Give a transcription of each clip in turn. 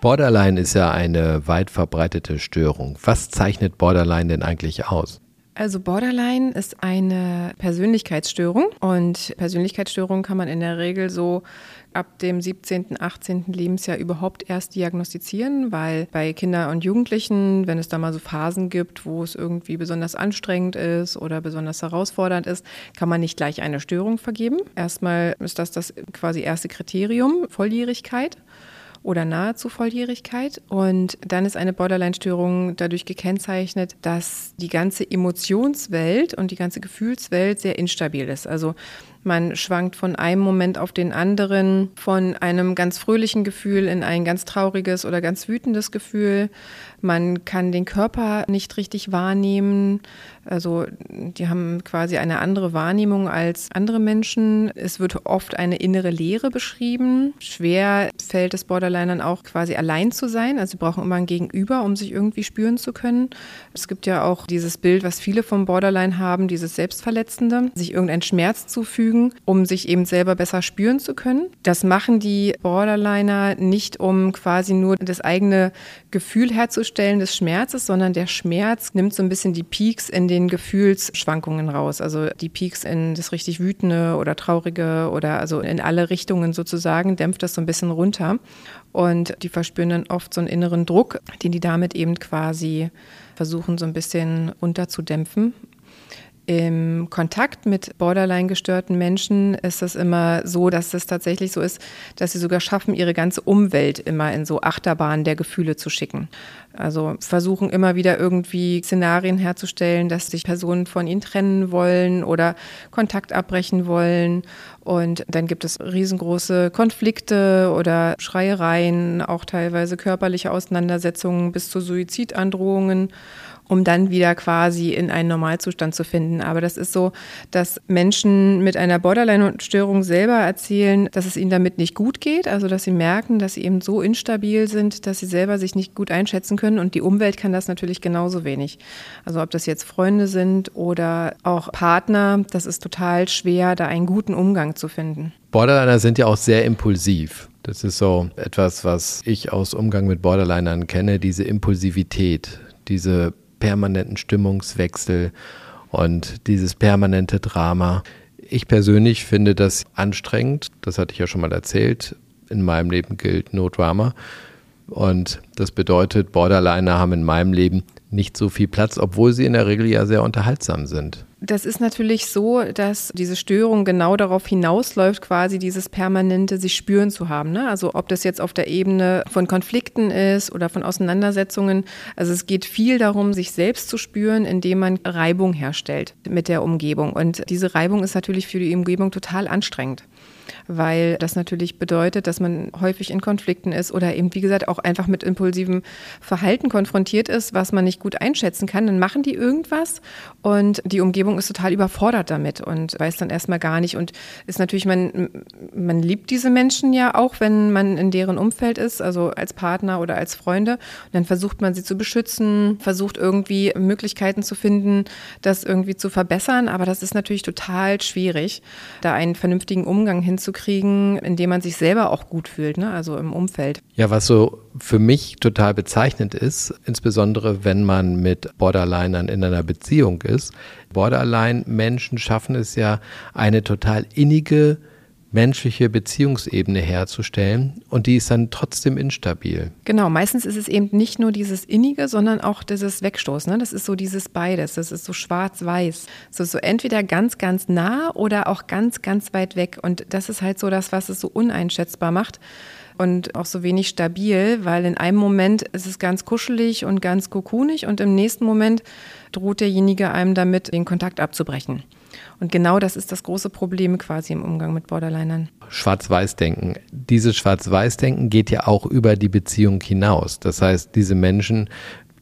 Borderline ist ja eine weit verbreitete Störung. Was zeichnet Borderline denn eigentlich aus? Also Borderline ist eine Persönlichkeitsstörung und Persönlichkeitsstörung kann man in der Regel so ab dem 17., 18. Lebensjahr überhaupt erst diagnostizieren, weil bei Kindern und Jugendlichen, wenn es da mal so Phasen gibt, wo es irgendwie besonders anstrengend ist oder besonders herausfordernd ist, kann man nicht gleich eine Störung vergeben. Erstmal ist das das quasi erste Kriterium, Volljährigkeit oder nahezu Volljährigkeit. Und dann ist eine Borderline-Störung dadurch gekennzeichnet, dass die ganze Emotionswelt und die ganze Gefühlswelt sehr instabil ist. Also man schwankt von einem Moment auf den anderen, von einem ganz fröhlichen Gefühl in ein ganz trauriges oder ganz wütendes Gefühl. Man kann den Körper nicht richtig wahrnehmen. Also die haben quasi eine andere Wahrnehmung als andere Menschen. Es wird oft eine innere Leere beschrieben. Schwer fällt es Borderlinern auch quasi allein zu sein. Also sie brauchen immer ein Gegenüber, um sich irgendwie spüren zu können. Es gibt ja auch dieses Bild, was viele vom Borderline haben, dieses Selbstverletzende, sich irgendeinen Schmerz zufügen, um sich eben selber besser spüren zu können. Das machen die Borderliner nicht, um quasi nur das eigene Gefühl herzustellen des Schmerzes, sondern der Schmerz nimmt so ein bisschen die Peaks in den Gefühlsschwankungen raus. Also die Peaks in das richtig wütende oder traurige oder also in alle Richtungen sozusagen, dämpft das so ein bisschen runter. Und die verspüren dann oft so einen inneren Druck, den die damit eben quasi versuchen so ein bisschen runterzudämpfen. Im Kontakt mit borderline gestörten Menschen ist es immer so, dass es tatsächlich so ist, dass sie sogar schaffen, ihre ganze Umwelt immer in so Achterbahnen der Gefühle zu schicken. Also versuchen immer wieder irgendwie Szenarien herzustellen, dass sich Personen von ihnen trennen wollen oder Kontakt abbrechen wollen. Und dann gibt es riesengroße Konflikte oder Schreiereien, auch teilweise körperliche Auseinandersetzungen bis zu Suizidandrohungen um dann wieder quasi in einen Normalzustand zu finden. Aber das ist so, dass Menschen mit einer Borderline-Störung selber erzählen, dass es ihnen damit nicht gut geht, also dass sie merken, dass sie eben so instabil sind, dass sie selber sich nicht gut einschätzen können und die Umwelt kann das natürlich genauso wenig. Also ob das jetzt Freunde sind oder auch Partner, das ist total schwer, da einen guten Umgang zu finden. Borderliner sind ja auch sehr impulsiv. Das ist so etwas, was ich aus Umgang mit Borderlinern kenne, diese Impulsivität, diese permanenten Stimmungswechsel und dieses permanente Drama. Ich persönlich finde das anstrengend. Das hatte ich ja schon mal erzählt. In meinem Leben gilt No Drama. Und das bedeutet, Borderliner haben in meinem Leben nicht so viel Platz, obwohl sie in der Regel ja sehr unterhaltsam sind. Das ist natürlich so, dass diese Störung genau darauf hinausläuft, quasi dieses permanente sich spüren zu haben. Ne? Also ob das jetzt auf der Ebene von Konflikten ist oder von Auseinandersetzungen. Also es geht viel darum, sich selbst zu spüren, indem man Reibung herstellt mit der Umgebung. Und diese Reibung ist natürlich für die Umgebung total anstrengend weil das natürlich bedeutet, dass man häufig in Konflikten ist oder eben, wie gesagt, auch einfach mit impulsivem Verhalten konfrontiert ist, was man nicht gut einschätzen kann. Dann machen die irgendwas und die Umgebung ist total überfordert damit und weiß dann erstmal gar nicht und ist natürlich, man, man liebt diese Menschen ja auch, wenn man in deren Umfeld ist, also als Partner oder als Freunde. Und dann versucht man sie zu beschützen, versucht irgendwie Möglichkeiten zu finden, das irgendwie zu verbessern. Aber das ist natürlich total schwierig, da einen vernünftigen Umgang hin hinzukriegen, indem man sich selber auch gut fühlt, ne? also im Umfeld. Ja, was so für mich total bezeichnend ist, insbesondere wenn man mit Borderlinern in einer Beziehung ist. Borderline-Menschen schaffen es ja, eine total innige menschliche Beziehungsebene herzustellen und die ist dann trotzdem instabil. Genau, meistens ist es eben nicht nur dieses Innige, sondern auch dieses Wegstoßen. Ne? Das ist so dieses beides, das ist so schwarz-weiß. So, so entweder ganz, ganz nah oder auch ganz, ganz weit weg. Und das ist halt so das, was es so uneinschätzbar macht und auch so wenig stabil, weil in einem Moment ist es ganz kuschelig und ganz kokunig und im nächsten Moment droht derjenige einem damit, den Kontakt abzubrechen. Und genau das ist das große Problem quasi im Umgang mit Borderlinern. Schwarz-Weiß-Denken. Dieses Schwarz-Weiß-Denken geht ja auch über die Beziehung hinaus. Das heißt, diese Menschen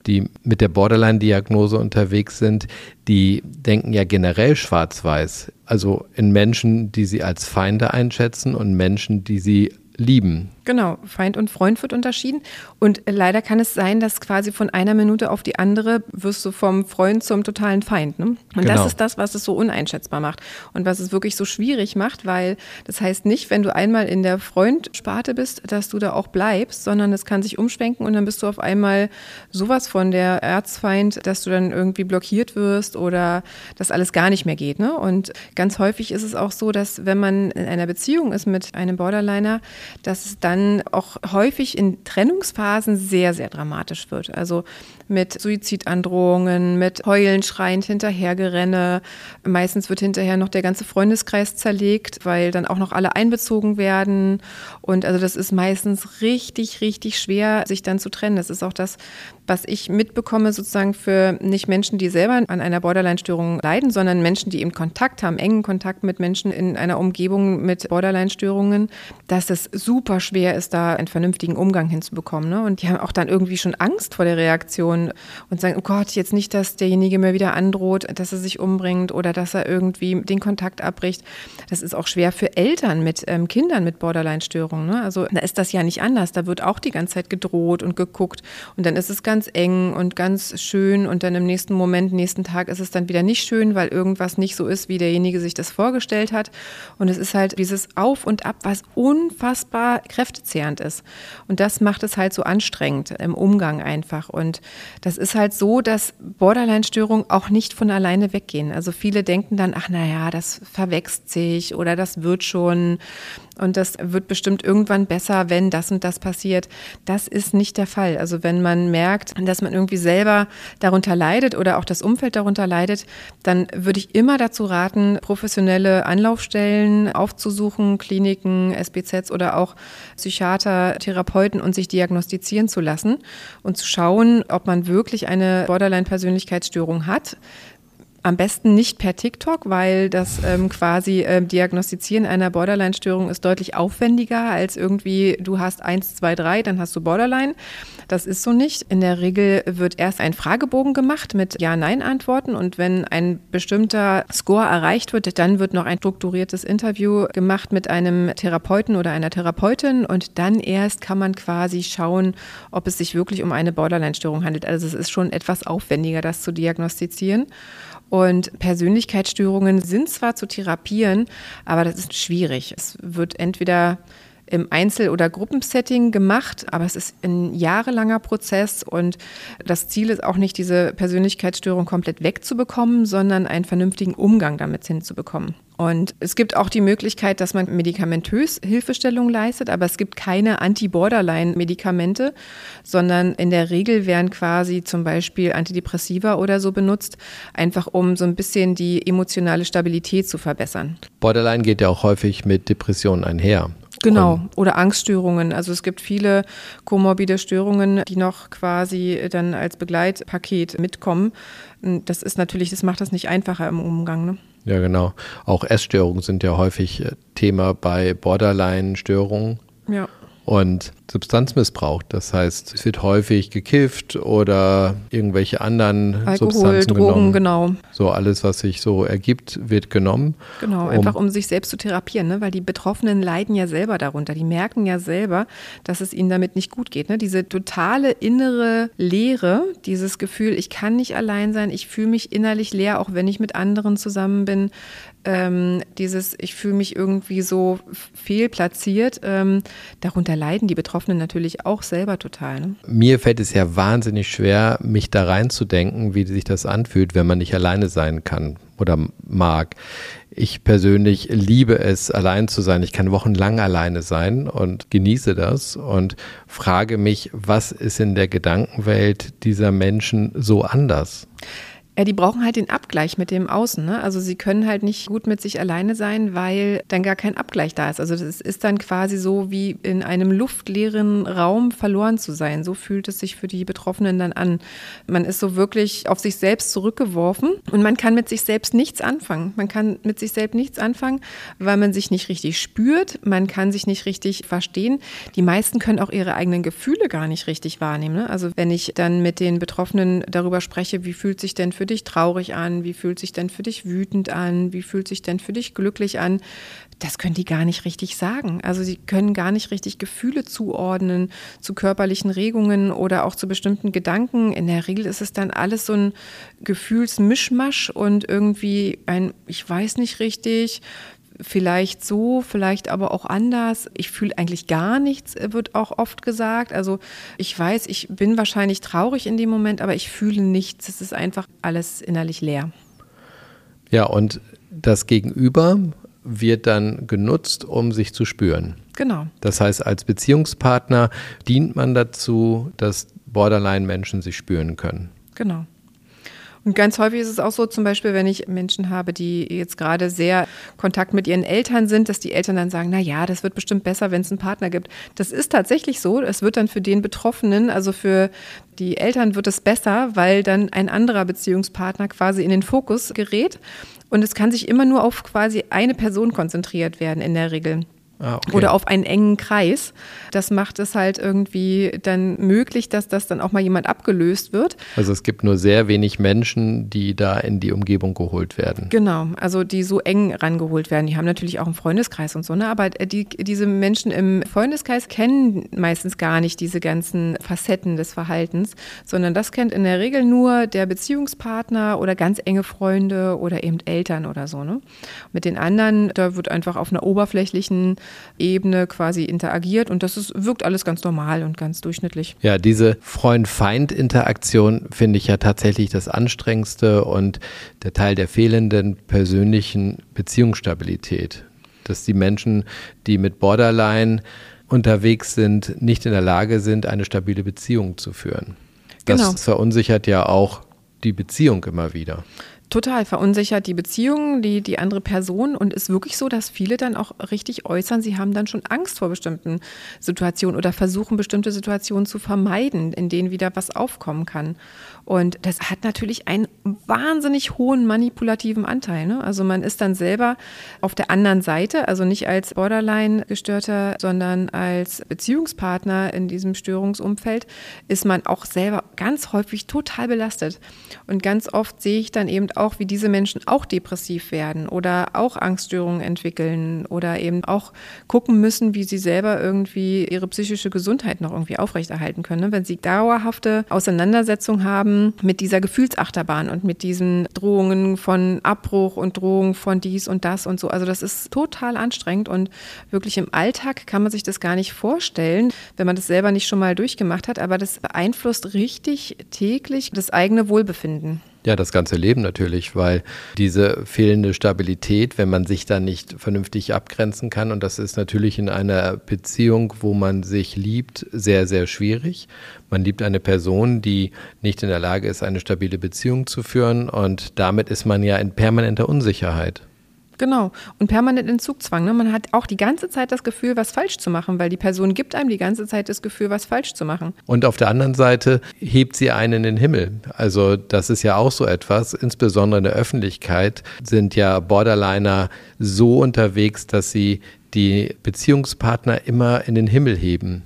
die mit der Borderline-Diagnose unterwegs sind, die denken ja generell schwarz-weiß. Also in Menschen, die sie als Feinde einschätzen und Menschen, die sie lieben. Genau, Feind und Freund wird unterschieden. Und leider kann es sein, dass quasi von einer Minute auf die andere wirst du vom Freund zum totalen Feind. Ne? Und genau. das ist das, was es so uneinschätzbar macht und was es wirklich so schwierig macht, weil das heißt nicht, wenn du einmal in der Freundsparte bist, dass du da auch bleibst, sondern es kann sich umschwenken und dann bist du auf einmal sowas von der Erzfeind, dass du dann irgendwie blockiert wirst oder dass alles gar nicht mehr geht. Ne? Und ganz häufig ist es auch so, dass wenn man in einer Beziehung ist mit einem Borderliner, dass es dann auch häufig in Trennungsphasen sehr, sehr dramatisch wird. Also mit Suizidandrohungen, mit Heulen, schreiend hinterhergerenne. Meistens wird hinterher noch der ganze Freundeskreis zerlegt, weil dann auch noch alle einbezogen werden. Und also das ist meistens richtig, richtig schwer, sich dann zu trennen. Das ist auch das, was ich mitbekomme, sozusagen für nicht Menschen, die selber an einer Borderline-Störung leiden, sondern Menschen, die eben Kontakt haben, engen Kontakt mit Menschen in einer Umgebung mit Borderline-Störungen, dass es super schwer ist, da einen vernünftigen Umgang hinzubekommen. Ne? Und die haben auch dann irgendwie schon Angst vor der Reaktion und sagen, oh Gott, jetzt nicht, dass derjenige mir wieder androht, dass er sich umbringt oder dass er irgendwie den Kontakt abbricht. Das ist auch schwer für Eltern mit ähm, Kindern mit Borderline-Störungen. Ne? Also da ist das ja nicht anders. Da wird auch die ganze Zeit gedroht und geguckt. Und dann ist es ganz ganz eng und ganz schön und dann im nächsten Moment, nächsten Tag ist es dann wieder nicht schön, weil irgendwas nicht so ist, wie derjenige sich das vorgestellt hat. Und es ist halt dieses Auf und Ab, was unfassbar kräftezehrend ist. Und das macht es halt so anstrengend im Umgang einfach. Und das ist halt so, dass Borderline-Störungen auch nicht von alleine weggehen. Also viele denken dann, ach naja, das verwächst sich oder das wird schon und das wird bestimmt irgendwann besser, wenn das und das passiert. Das ist nicht der Fall. Also wenn man merkt, dass man irgendwie selber darunter leidet oder auch das Umfeld darunter leidet, dann würde ich immer dazu raten, professionelle Anlaufstellen aufzusuchen, Kliniken, SBZs oder auch Psychiater, Therapeuten und sich diagnostizieren zu lassen und zu schauen, ob man wirklich eine Borderline-Persönlichkeitsstörung hat am besten nicht per TikTok, weil das ähm, quasi äh, Diagnostizieren einer Borderline-Störung ist deutlich aufwendiger als irgendwie, du hast eins, zwei, drei, dann hast du Borderline. Das ist so nicht. In der Regel wird erst ein Fragebogen gemacht mit Ja-Nein-Antworten und wenn ein bestimmter Score erreicht wird, dann wird noch ein strukturiertes Interview gemacht mit einem Therapeuten oder einer Therapeutin und dann erst kann man quasi schauen, ob es sich wirklich um eine Borderline-Störung handelt. Also es ist schon etwas aufwendiger, das zu diagnostizieren. Und Persönlichkeitsstörungen sind zwar zu therapieren, aber das ist schwierig. Es wird entweder im Einzel- oder Gruppensetting gemacht, aber es ist ein jahrelanger Prozess und das Ziel ist auch nicht, diese Persönlichkeitsstörung komplett wegzubekommen, sondern einen vernünftigen Umgang damit hinzubekommen. Und es gibt auch die Möglichkeit, dass man medikamentös Hilfestellung leistet, aber es gibt keine Anti-Borderline-Medikamente, sondern in der Regel werden quasi zum Beispiel Antidepressiva oder so benutzt, einfach um so ein bisschen die emotionale Stabilität zu verbessern. Borderline geht ja auch häufig mit Depressionen einher. Genau, oder Angststörungen. Also es gibt viele komorbide Störungen, die noch quasi dann als Begleitpaket mitkommen. Das ist natürlich, das macht das nicht einfacher im Umgang. Ne? Ja, genau. Auch Essstörungen sind ja häufig äh, Thema bei Borderline-Störungen. Ja und Substanzmissbrauch. Das heißt, es wird häufig gekifft oder irgendwelche anderen Alkohol, Substanzen Drogen, genommen. genau. So alles, was sich so ergibt, wird genommen. Genau, um einfach um sich selbst zu therapieren, ne? weil die Betroffenen leiden ja selber darunter. Die merken ja selber, dass es ihnen damit nicht gut geht. Ne? Diese totale innere Leere, dieses Gefühl, ich kann nicht allein sein, ich fühle mich innerlich leer, auch wenn ich mit anderen zusammen bin. Ähm, dieses, ich fühle mich irgendwie so fehlplatziert, ähm, darunter leiden die Betroffenen natürlich auch selber total. Ne? Mir fällt es ja wahnsinnig schwer, mich da reinzudenken, wie sich das anfühlt, wenn man nicht alleine sein kann oder mag. Ich persönlich liebe es, allein zu sein. Ich kann wochenlang alleine sein und genieße das und frage mich, was ist in der Gedankenwelt dieser Menschen so anders? Ja, die brauchen halt den Abgleich mit dem Außen. Ne? Also sie können halt nicht gut mit sich alleine sein, weil dann gar kein Abgleich da ist. Also das ist dann quasi so wie in einem luftleeren Raum verloren zu sein. So fühlt es sich für die Betroffenen dann an. Man ist so wirklich auf sich selbst zurückgeworfen und man kann mit sich selbst nichts anfangen. Man kann mit sich selbst nichts anfangen, weil man sich nicht richtig spürt. Man kann sich nicht richtig verstehen. Die meisten können auch ihre eigenen Gefühle gar nicht richtig wahrnehmen. Ne? Also wenn ich dann mit den Betroffenen darüber spreche, wie fühlt sich denn für für dich traurig an? Wie fühlt sich denn für dich wütend an? Wie fühlt sich denn für dich glücklich an? Das können die gar nicht richtig sagen. Also sie können gar nicht richtig Gefühle zuordnen zu körperlichen Regungen oder auch zu bestimmten Gedanken. In der Regel ist es dann alles so ein Gefühlsmischmasch und irgendwie ein, ich weiß nicht richtig, vielleicht so, vielleicht aber auch anders. Ich fühle eigentlich gar nichts, wird auch oft gesagt. Also ich weiß, ich bin wahrscheinlich traurig in dem Moment, aber ich fühle nichts. Es ist einfach alles innerlich leer. Ja, und das Gegenüber wird dann genutzt, um sich zu spüren. Genau. Das heißt, als Beziehungspartner dient man dazu, dass Borderline-Menschen sich spüren können. Genau. Und ganz häufig ist es auch so, zum Beispiel, wenn ich Menschen habe, die jetzt gerade sehr Kontakt mit ihren Eltern sind, dass die Eltern dann sagen, na ja, das wird bestimmt besser, wenn es einen Partner gibt. Das ist tatsächlich so. Es wird dann für den Betroffenen, also für die Eltern wird es besser, weil dann ein anderer Beziehungspartner quasi in den Fokus gerät. Und es kann sich immer nur auf quasi eine Person konzentriert werden in der Regel. Ah, okay. Oder auf einen engen Kreis. Das macht es halt irgendwie dann möglich, dass das dann auch mal jemand abgelöst wird. Also es gibt nur sehr wenig Menschen, die da in die Umgebung geholt werden. Genau, also die so eng rangeholt werden. Die haben natürlich auch einen Freundeskreis und so, ne? aber die, diese Menschen im Freundeskreis kennen meistens gar nicht diese ganzen Facetten des Verhaltens, sondern das kennt in der Regel nur der Beziehungspartner oder ganz enge Freunde oder eben Eltern oder so. Ne? Mit den anderen, da wird einfach auf einer oberflächlichen Ebene quasi interagiert und das ist, wirkt alles ganz normal und ganz durchschnittlich. Ja, diese Freund-Feind-Interaktion finde ich ja tatsächlich das Anstrengendste und der Teil der fehlenden persönlichen Beziehungsstabilität. Dass die Menschen, die mit Borderline unterwegs sind, nicht in der Lage sind, eine stabile Beziehung zu führen. Das genau. verunsichert ja auch die Beziehung immer wieder total verunsichert die Beziehung, die, die andere Person und ist wirklich so, dass viele dann auch richtig äußern, sie haben dann schon Angst vor bestimmten Situationen oder versuchen bestimmte Situationen zu vermeiden, in denen wieder was aufkommen kann. Und das hat natürlich einen wahnsinnig hohen manipulativen Anteil. Ne? Also man ist dann selber auf der anderen Seite, also nicht als Borderline-Gestörter, sondern als Beziehungspartner in diesem Störungsumfeld, ist man auch selber ganz häufig total belastet. Und ganz oft sehe ich dann eben auch, wie diese Menschen auch depressiv werden oder auch Angststörungen entwickeln oder eben auch gucken müssen, wie sie selber irgendwie ihre psychische Gesundheit noch irgendwie aufrechterhalten können. Ne? Wenn sie dauerhafte Auseinandersetzungen haben, mit dieser Gefühlsachterbahn und mit diesen Drohungen von Abbruch und Drohungen von dies und das und so. Also das ist total anstrengend und wirklich im Alltag kann man sich das gar nicht vorstellen, wenn man das selber nicht schon mal durchgemacht hat, aber das beeinflusst richtig täglich das eigene Wohlbefinden. Ja, das ganze Leben natürlich, weil diese fehlende Stabilität, wenn man sich da nicht vernünftig abgrenzen kann, und das ist natürlich in einer Beziehung, wo man sich liebt, sehr, sehr schwierig. Man liebt eine Person, die nicht in der Lage ist, eine stabile Beziehung zu führen, und damit ist man ja in permanenter Unsicherheit. Genau. Und permanent Entzugzwang. Ne? Man hat auch die ganze Zeit das Gefühl, was falsch zu machen, weil die Person gibt einem die ganze Zeit das Gefühl, was falsch zu machen. Und auf der anderen Seite hebt sie einen in den Himmel. Also das ist ja auch so etwas. Insbesondere in der Öffentlichkeit sind ja Borderliner so unterwegs, dass sie die Beziehungspartner immer in den Himmel heben.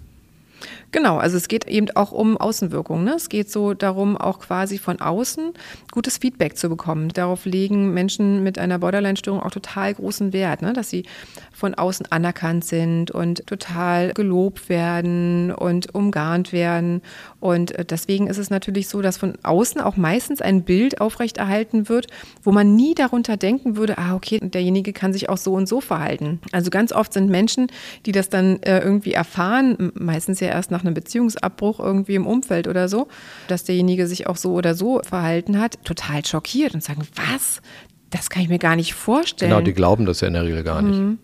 Genau, also es geht eben auch um Außenwirkungen. Ne? Es geht so darum, auch quasi von außen gutes Feedback zu bekommen. Darauf legen Menschen mit einer Borderline-Störung auch total großen Wert, ne? dass sie von außen anerkannt sind und total gelobt werden und umgarnt werden. Und äh, deswegen ist es natürlich so, dass von außen auch meistens ein Bild aufrechterhalten wird, wo man nie darunter denken würde, ah, okay, derjenige kann sich auch so und so verhalten. Also ganz oft sind Menschen, die das dann äh, irgendwie erfahren, meistens ja erst nach nach einem Beziehungsabbruch irgendwie im Umfeld oder so, dass derjenige sich auch so oder so verhalten hat, total schockiert und sagen, was? Das kann ich mir gar nicht vorstellen. Genau, die glauben das ja in der Regel gar nicht. Mhm.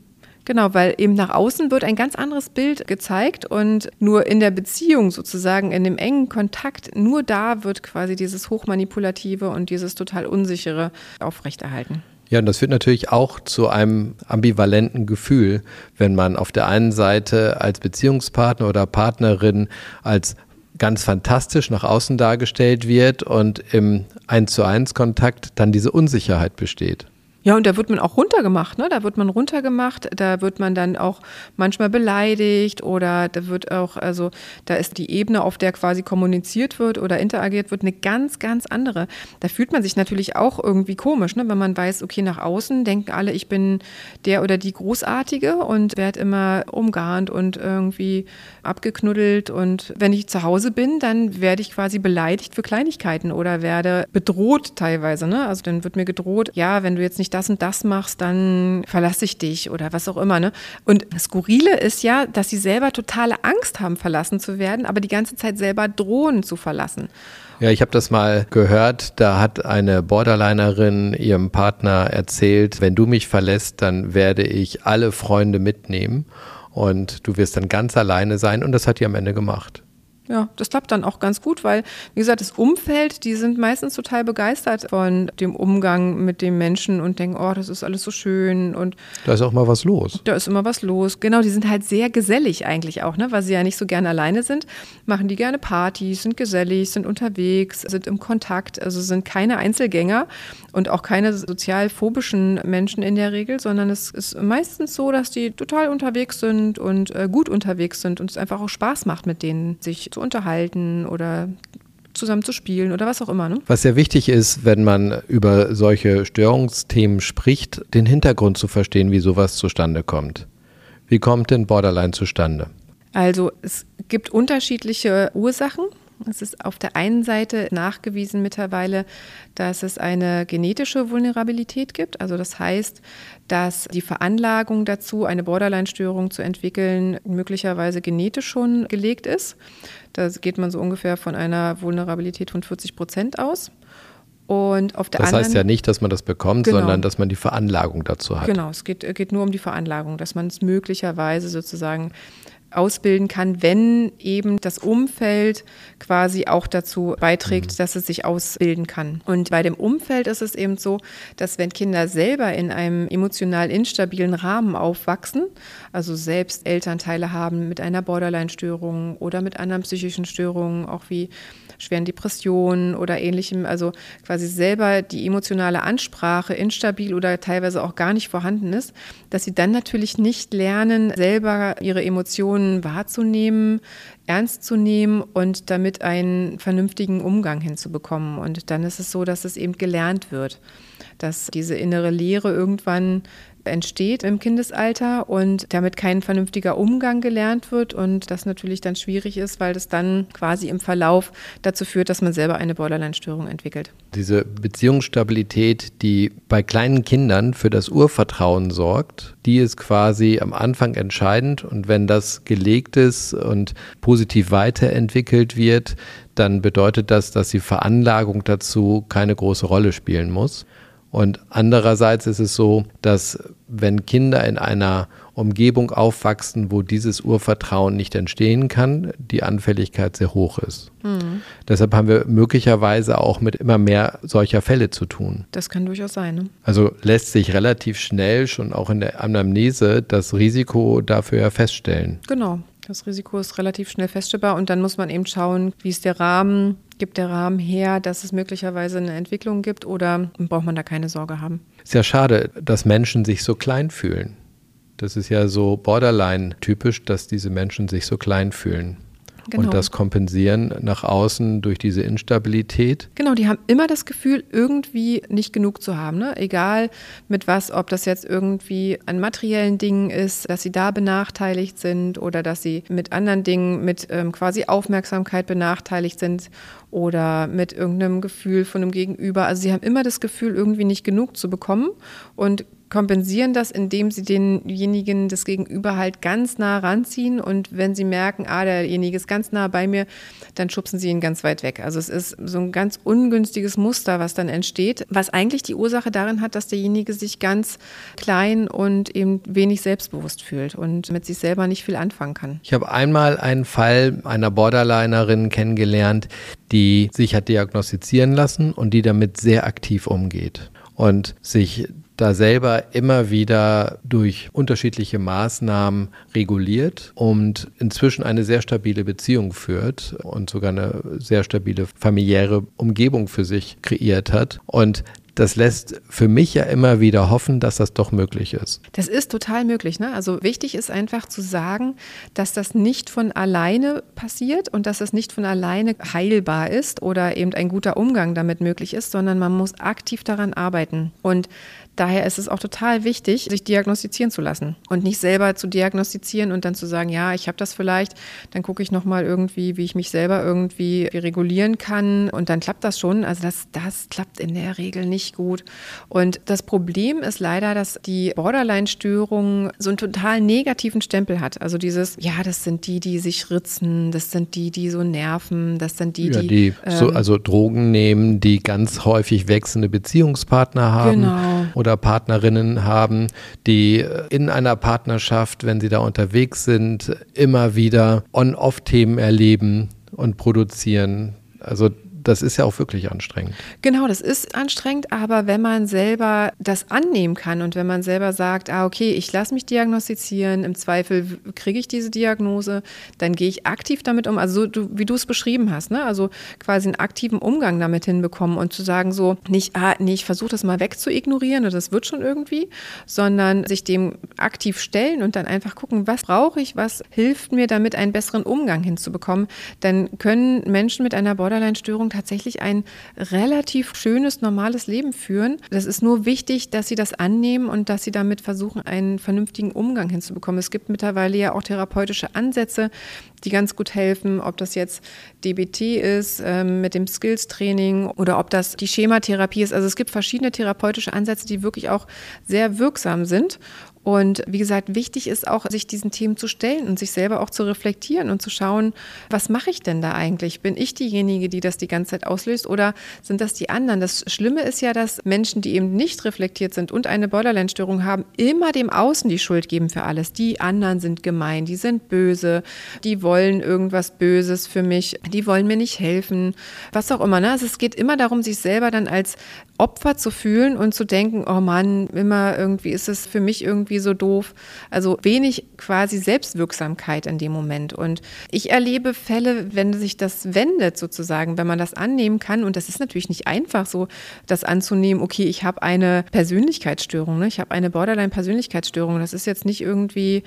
Genau, weil eben nach außen wird ein ganz anderes Bild gezeigt und nur in der Beziehung sozusagen, in dem engen Kontakt, nur da wird quasi dieses Hochmanipulative und dieses total Unsichere aufrechterhalten. Ja, und das führt natürlich auch zu einem ambivalenten Gefühl, wenn man auf der einen Seite als Beziehungspartner oder Partnerin als ganz fantastisch nach außen dargestellt wird und im Eins zu eins Kontakt dann diese Unsicherheit besteht. Ja, und da wird man auch runtergemacht, ne? Da wird man runtergemacht, da wird man dann auch manchmal beleidigt oder da wird auch, also da ist die Ebene, auf der quasi kommuniziert wird oder interagiert wird, eine ganz, ganz andere. Da fühlt man sich natürlich auch irgendwie komisch, ne? Wenn man weiß, okay, nach außen denken alle, ich bin der oder die Großartige und werde immer umgarnt und irgendwie abgeknuddelt. Und wenn ich zu Hause bin, dann werde ich quasi beleidigt für Kleinigkeiten oder werde bedroht teilweise, ne? Also dann wird mir gedroht, ja, wenn du jetzt nicht das und das machst, dann verlasse ich dich oder was auch immer. Ne? Und das Skurrile ist ja, dass sie selber totale Angst haben, verlassen zu werden, aber die ganze Zeit selber drohen zu verlassen. Ja, ich habe das mal gehört. Da hat eine Borderlinerin ihrem Partner erzählt, wenn du mich verlässt, dann werde ich alle Freunde mitnehmen und du wirst dann ganz alleine sein. Und das hat die am Ende gemacht ja, das klappt dann auch ganz gut, weil, wie gesagt, das Umfeld, die sind meistens total begeistert von dem Umgang mit dem Menschen und denken, oh, das ist alles so schön und da ist auch mal was los. Da ist immer was los. Genau, die sind halt sehr gesellig eigentlich auch, ne, weil sie ja nicht so gerne alleine sind, machen die gerne Partys, sind gesellig, sind unterwegs, sind im Kontakt, also sind keine Einzelgänger und auch keine sozial phobischen Menschen in der Regel, sondern es ist meistens so, dass die total unterwegs sind und äh, gut unterwegs sind und es einfach auch Spaß macht mit denen, sich zu unterhalten oder zusammen zu spielen oder was auch immer. Ne? Was sehr wichtig ist, wenn man über solche Störungsthemen spricht, den Hintergrund zu verstehen, wie sowas zustande kommt. Wie kommt denn Borderline zustande? Also es gibt unterschiedliche Ursachen. Es ist auf der einen Seite nachgewiesen mittlerweile, dass es eine genetische Vulnerabilität gibt. Also das heißt, dass die Veranlagung dazu, eine Borderline-Störung zu entwickeln, möglicherweise genetisch schon gelegt ist. Da geht man so ungefähr von einer Vulnerabilität von 40 Prozent aus. Und auf der das anderen, heißt ja nicht, dass man das bekommt, genau. sondern dass man die Veranlagung dazu hat. Genau, es geht, geht nur um die Veranlagung, dass man es möglicherweise sozusagen ausbilden kann, wenn eben das Umfeld quasi auch dazu beiträgt, mhm. dass es sich ausbilden kann. Und bei dem Umfeld ist es eben so, dass wenn Kinder selber in einem emotional instabilen Rahmen aufwachsen, also selbst Elternteile haben mit einer Borderline-Störung oder mit anderen psychischen Störungen, auch wie schweren Depressionen oder ähnlichem, also quasi selber die emotionale Ansprache instabil oder teilweise auch gar nicht vorhanden ist, dass sie dann natürlich nicht lernen, selber ihre Emotionen wahrzunehmen, ernst zu nehmen und damit einen vernünftigen Umgang hinzubekommen. Und dann ist es so, dass es eben gelernt wird, dass diese innere Leere irgendwann entsteht im Kindesalter und damit kein vernünftiger Umgang gelernt wird und das natürlich dann schwierig ist, weil das dann quasi im Verlauf dazu führt, dass man selber eine Borderline-Störung entwickelt. Diese Beziehungsstabilität, die bei kleinen Kindern für das Urvertrauen sorgt, die ist quasi am Anfang entscheidend und wenn das gelegt ist und positiv weiterentwickelt wird, dann bedeutet das, dass die Veranlagung dazu keine große Rolle spielen muss. Und andererseits ist es so, dass wenn Kinder in einer Umgebung aufwachsen, wo dieses Urvertrauen nicht entstehen kann, die Anfälligkeit sehr hoch ist. Mhm. Deshalb haben wir möglicherweise auch mit immer mehr solcher Fälle zu tun. Das kann durchaus sein. Ne? Also lässt sich relativ schnell schon auch in der Anamnese das Risiko dafür ja feststellen. Genau. Das Risiko ist relativ schnell feststellbar und dann muss man eben schauen, wie ist der Rahmen, gibt der Rahmen her, dass es möglicherweise eine Entwicklung gibt oder braucht man da keine Sorge haben? Ist ja schade, dass Menschen sich so klein fühlen. Das ist ja so borderline typisch, dass diese Menschen sich so klein fühlen. Genau. Und das kompensieren nach außen durch diese Instabilität. Genau, die haben immer das Gefühl, irgendwie nicht genug zu haben. Ne? Egal mit was, ob das jetzt irgendwie an materiellen Dingen ist, dass sie da benachteiligt sind oder dass sie mit anderen Dingen, mit ähm, quasi Aufmerksamkeit benachteiligt sind oder mit irgendeinem Gefühl von einem Gegenüber. Also sie haben immer das Gefühl, irgendwie nicht genug zu bekommen und kompensieren das, indem sie denjenigen das Gegenüber halt ganz nah ranziehen und wenn sie merken, ah, derjenige ist ganz nah bei mir, dann schubsen sie ihn ganz weit weg. Also es ist so ein ganz ungünstiges Muster, was dann entsteht, was eigentlich die Ursache darin hat, dass derjenige sich ganz klein und eben wenig selbstbewusst fühlt und mit sich selber nicht viel anfangen kann. Ich habe einmal einen Fall einer Borderlinerin kennengelernt, die sich hat diagnostizieren lassen und die damit sehr aktiv umgeht und sich da selber immer wieder durch unterschiedliche Maßnahmen reguliert und inzwischen eine sehr stabile Beziehung führt und sogar eine sehr stabile familiäre Umgebung für sich kreiert hat. Und das lässt für mich ja immer wieder hoffen, dass das doch möglich ist. Das ist total möglich. Ne? Also wichtig ist einfach zu sagen, dass das nicht von alleine passiert und dass es nicht von alleine heilbar ist oder eben ein guter Umgang damit möglich ist, sondern man muss aktiv daran arbeiten. Und Daher ist es auch total wichtig, sich diagnostizieren zu lassen und nicht selber zu diagnostizieren und dann zu sagen, ja, ich habe das vielleicht, dann gucke ich nochmal irgendwie, wie ich mich selber irgendwie regulieren kann und dann klappt das schon. Also das, das klappt in der Regel nicht gut. Und das Problem ist leider, dass die Borderline-Störung so einen total negativen Stempel hat. Also dieses, ja, das sind die, die sich ritzen, das sind die, die so nerven, das sind die, ja, die, die ähm, so, also Drogen nehmen, die ganz häufig wechselnde Beziehungspartner haben. Genau oder Partnerinnen haben, die in einer Partnerschaft, wenn sie da unterwegs sind, immer wieder On-Off-Themen erleben und produzieren. Also das ist ja auch wirklich anstrengend. Genau, das ist anstrengend, aber wenn man selber das annehmen kann und wenn man selber sagt, ah, okay, ich lasse mich diagnostizieren, im Zweifel kriege ich diese Diagnose, dann gehe ich aktiv damit um, also so, du, wie du es beschrieben hast, ne? also quasi einen aktiven Umgang damit hinbekommen und zu sagen so, nicht, ah, nee, ich versuche das mal wegzuignorieren und das wird schon irgendwie, sondern sich dem aktiv stellen und dann einfach gucken, was brauche ich, was hilft mir damit, einen besseren Umgang hinzubekommen, dann können Menschen mit einer Borderline-Störung tatsächlich ein relativ schönes, normales Leben führen. Das ist nur wichtig, dass sie das annehmen und dass sie damit versuchen, einen vernünftigen Umgang hinzubekommen. Es gibt mittlerweile ja auch therapeutische Ansätze, die ganz gut helfen, ob das jetzt DBT ist äh, mit dem Skills-Training oder ob das die Schematherapie ist. Also es gibt verschiedene therapeutische Ansätze, die wirklich auch sehr wirksam sind. Und wie gesagt, wichtig ist auch, sich diesen Themen zu stellen und sich selber auch zu reflektieren und zu schauen, was mache ich denn da eigentlich? Bin ich diejenige, die das die ganze Zeit auslöst oder sind das die anderen? Das Schlimme ist ja, dass Menschen, die eben nicht reflektiert sind und eine Borderline-Störung haben, immer dem Außen die Schuld geben für alles. Die anderen sind gemein, die sind böse, die wollen irgendwas Böses für mich, die wollen mir nicht helfen, was auch immer. Ne? Also es geht immer darum, sich selber dann als Opfer zu fühlen und zu denken, oh Mann, immer irgendwie ist es für mich irgendwie so doof. Also wenig quasi Selbstwirksamkeit in dem Moment. Und ich erlebe Fälle, wenn sich das wendet sozusagen, wenn man das annehmen kann. Und das ist natürlich nicht einfach so, das anzunehmen, okay, ich habe eine Persönlichkeitsstörung, ne? ich habe eine Borderline-Persönlichkeitsstörung. Das ist jetzt nicht irgendwie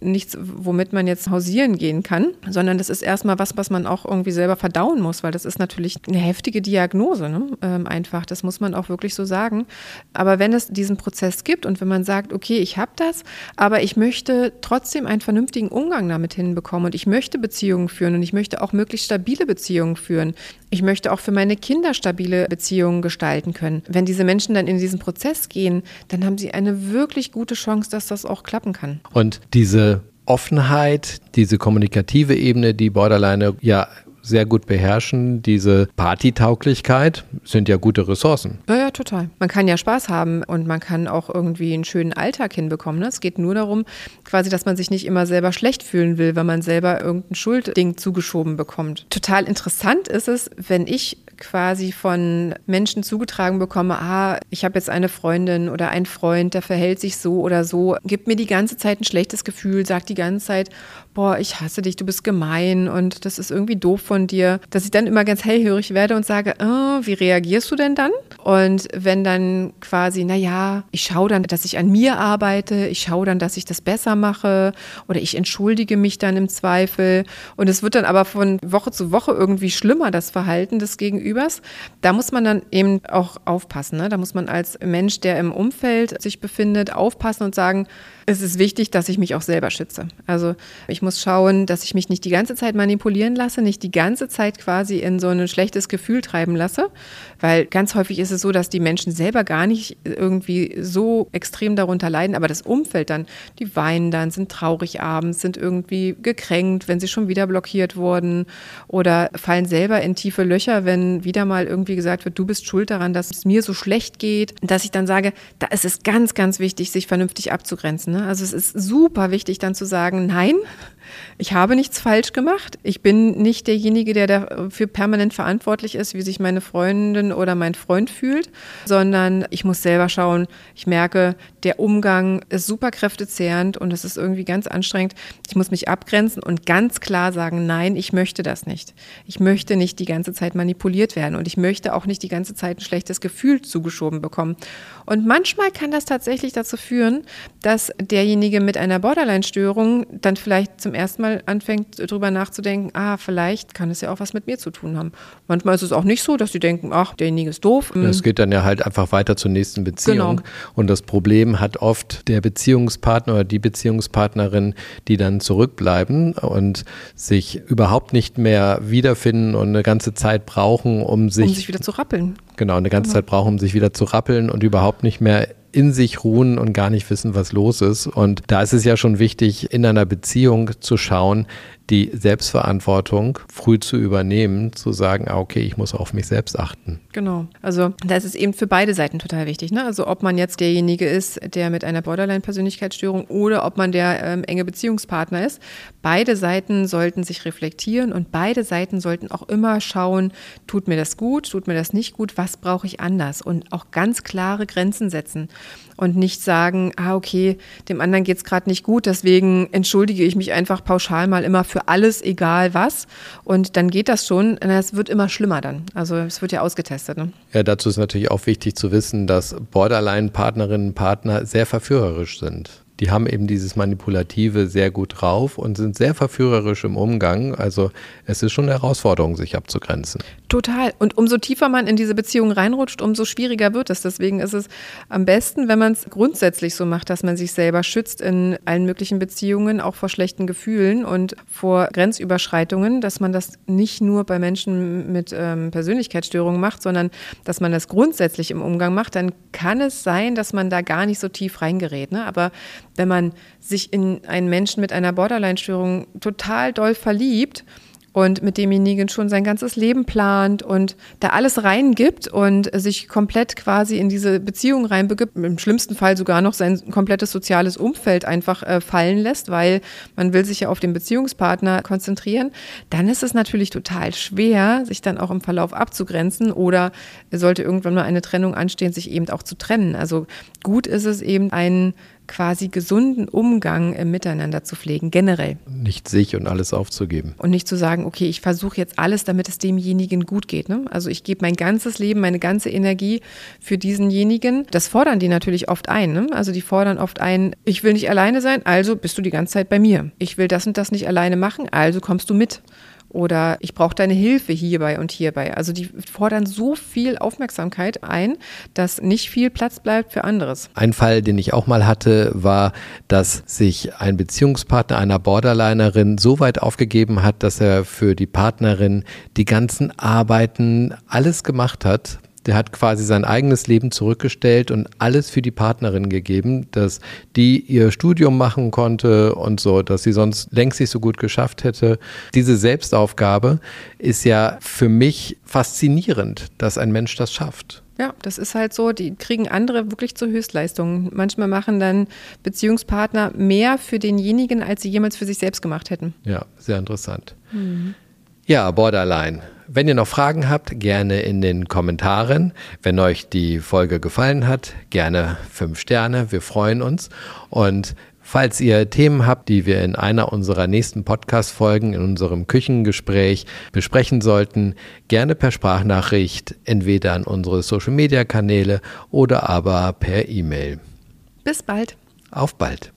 nichts, womit man jetzt hausieren gehen kann, sondern das ist erstmal was, was man auch irgendwie selber verdauen muss, weil das ist natürlich eine heftige Diagnose, ne? ähm, einfach. Das muss man auch wirklich so sagen. Aber wenn es diesen Prozess gibt und wenn man sagt, okay, ich habe das, aber ich möchte trotzdem einen vernünftigen Umgang damit hinbekommen und ich möchte Beziehungen führen und ich möchte auch möglichst stabile Beziehungen führen. Ich möchte auch für meine Kinder stabile Beziehungen gestalten können. Wenn diese Menschen dann in diesen Prozess gehen, dann haben sie eine wirklich gute Chance, dass das auch klappen kann. Und diese Offenheit, diese kommunikative Ebene, die Borderline ja sehr gut beherrschen. Diese Partytauglichkeit sind ja gute Ressourcen. Ja, ja, total. Man kann ja Spaß haben und man kann auch irgendwie einen schönen Alltag hinbekommen. Ne? Es geht nur darum, quasi, dass man sich nicht immer selber schlecht fühlen will, wenn man selber irgendein Schuldding zugeschoben bekommt. Total interessant ist es, wenn ich quasi von Menschen zugetragen bekomme, ah, ich habe jetzt eine Freundin oder ein Freund, der verhält sich so oder so, gibt mir die ganze Zeit ein schlechtes Gefühl, sagt die ganze Zeit, boah, ich hasse dich, du bist gemein und das ist irgendwie doof von dir, dass ich dann immer ganz hellhörig werde und sage, oh, wie reagierst du denn dann? Und wenn dann quasi, naja, ich schaue dann, dass ich an mir arbeite, ich schaue dann, dass ich das besser mache oder ich entschuldige mich dann im Zweifel und es wird dann aber von Woche zu Woche irgendwie schlimmer, das Verhalten des Gegenübers. Da muss man dann eben auch aufpassen. Ne? Da muss man als Mensch, der im Umfeld sich befindet, aufpassen und sagen, es ist wichtig, dass ich mich auch selber schütze. Also ich muss schauen, dass ich mich nicht die ganze Zeit manipulieren lasse, nicht die ganze Zeit quasi in so ein schlechtes Gefühl treiben lasse, weil ganz häufig ist es so, dass die Menschen selber gar nicht irgendwie so extrem darunter leiden, aber das Umfeld dann, die weinen dann, sind traurig abends, sind irgendwie gekränkt, wenn sie schon wieder blockiert wurden oder fallen selber in tiefe Löcher, wenn wieder mal irgendwie gesagt wird, du bist schuld daran, dass es mir so schlecht geht, dass ich dann sage, da ist es ganz, ganz wichtig, sich vernünftig abzugrenzen. Ne? Also es ist super wichtig dann zu sagen, nein, ich habe nichts falsch gemacht. Ich bin nicht derjenige, der dafür permanent verantwortlich ist, wie sich meine Freundin oder mein Freund fühlt, sondern ich muss selber schauen. Ich merke, der Umgang ist super kräftezehrend und es ist irgendwie ganz anstrengend. Ich muss mich abgrenzen und ganz klar sagen, nein, ich möchte das nicht. Ich möchte nicht die ganze Zeit manipuliert werden und ich möchte auch nicht die ganze Zeit ein schlechtes Gefühl zugeschoben bekommen. Und manchmal kann das tatsächlich dazu führen, dass derjenige mit einer Borderline-Störung dann vielleicht zum ersten Mal anfängt, darüber nachzudenken, ah, vielleicht kann es ja auch was mit mir zu tun haben. Manchmal ist es auch nicht so, dass sie denken, ach, derjenige ist doof. Es geht dann ja halt einfach weiter zur nächsten Beziehung. Genau. Und das Problem hat oft der Beziehungspartner oder die Beziehungspartnerin, die dann zurückbleiben und sich überhaupt nicht mehr wiederfinden und eine ganze Zeit brauchen, um sich, um sich wieder zu rappeln. Genau, eine ganze Zeit brauchen, um sich wieder zu rappeln und überhaupt nicht mehr in sich ruhen und gar nicht wissen, was los ist. Und da ist es ja schon wichtig, in einer Beziehung zu schauen, die Selbstverantwortung früh zu übernehmen, zu sagen, ah, okay, ich muss auf mich selbst achten. Genau. Also da ist es eben für beide Seiten total wichtig. Ne? Also ob man jetzt derjenige ist, der mit einer Borderline-Persönlichkeitsstörung oder ob man der ähm, enge Beziehungspartner ist. Beide Seiten sollten sich reflektieren und beide Seiten sollten auch immer schauen, tut mir das gut, tut mir das nicht gut, was brauche ich anders und auch ganz klare Grenzen setzen und nicht sagen, ah, okay, dem anderen geht es gerade nicht gut, deswegen entschuldige ich mich einfach pauschal mal immer für alles, egal was. Und dann geht das schon. Es wird immer schlimmer dann. Also es wird ja ausgetestet. Ne? Ja, dazu ist natürlich auch wichtig zu wissen, dass Borderline-Partnerinnen und Partner sehr verführerisch sind die haben eben dieses Manipulative sehr gut drauf und sind sehr verführerisch im Umgang. Also es ist schon eine Herausforderung, sich abzugrenzen. Total. Und umso tiefer man in diese Beziehung reinrutscht, umso schwieriger wird es. Deswegen ist es am besten, wenn man es grundsätzlich so macht, dass man sich selber schützt in allen möglichen Beziehungen, auch vor schlechten Gefühlen und vor Grenzüberschreitungen, dass man das nicht nur bei Menschen mit ähm, Persönlichkeitsstörungen macht, sondern dass man das grundsätzlich im Umgang macht. Dann kann es sein, dass man da gar nicht so tief reingerät. Ne? Aber wenn man sich in einen Menschen mit einer Borderline-Störung total doll verliebt und mit demjenigen schon sein ganzes Leben plant und da alles reingibt und sich komplett quasi in diese Beziehung reinbegibt, im schlimmsten Fall sogar noch sein komplettes soziales Umfeld einfach äh, fallen lässt, weil man will sich ja auf den Beziehungspartner konzentrieren, dann ist es natürlich total schwer, sich dann auch im Verlauf abzugrenzen oder sollte irgendwann mal eine Trennung anstehen, sich eben auch zu trennen. Also gut ist es eben, einen quasi gesunden Umgang im Miteinander zu pflegen, generell. Nicht sich und alles aufzugeben. Und nicht zu sagen, okay, ich versuche jetzt alles, damit es demjenigen gut geht. Ne? Also ich gebe mein ganzes Leben, meine ganze Energie für diesenjenigen. Das fordern die natürlich oft ein. Ne? Also die fordern oft ein, ich will nicht alleine sein, also bist du die ganze Zeit bei mir. Ich will das und das nicht alleine machen, also kommst du mit oder ich brauche deine Hilfe hierbei und hierbei. Also die fordern so viel Aufmerksamkeit ein, dass nicht viel Platz bleibt für anderes. Ein Fall, den ich auch mal hatte, war, dass sich ein Beziehungspartner einer Borderlinerin so weit aufgegeben hat, dass er für die Partnerin die ganzen Arbeiten alles gemacht hat, der hat quasi sein eigenes Leben zurückgestellt und alles für die Partnerin gegeben, dass die ihr Studium machen konnte und so, dass sie sonst längst nicht so gut geschafft hätte. Diese Selbstaufgabe ist ja für mich faszinierend, dass ein Mensch das schafft. Ja, das ist halt so, die kriegen andere wirklich zur Höchstleistung. Manchmal machen dann Beziehungspartner mehr für denjenigen, als sie jemals für sich selbst gemacht hätten. Ja, sehr interessant. Mhm. Ja, Borderline. Wenn ihr noch Fragen habt, gerne in den Kommentaren. Wenn euch die Folge gefallen hat, gerne fünf Sterne. Wir freuen uns. Und falls ihr Themen habt, die wir in einer unserer nächsten Podcast-Folgen in unserem Küchengespräch besprechen sollten, gerne per Sprachnachricht, entweder an unsere Social-Media-Kanäle oder aber per E-Mail. Bis bald. Auf bald.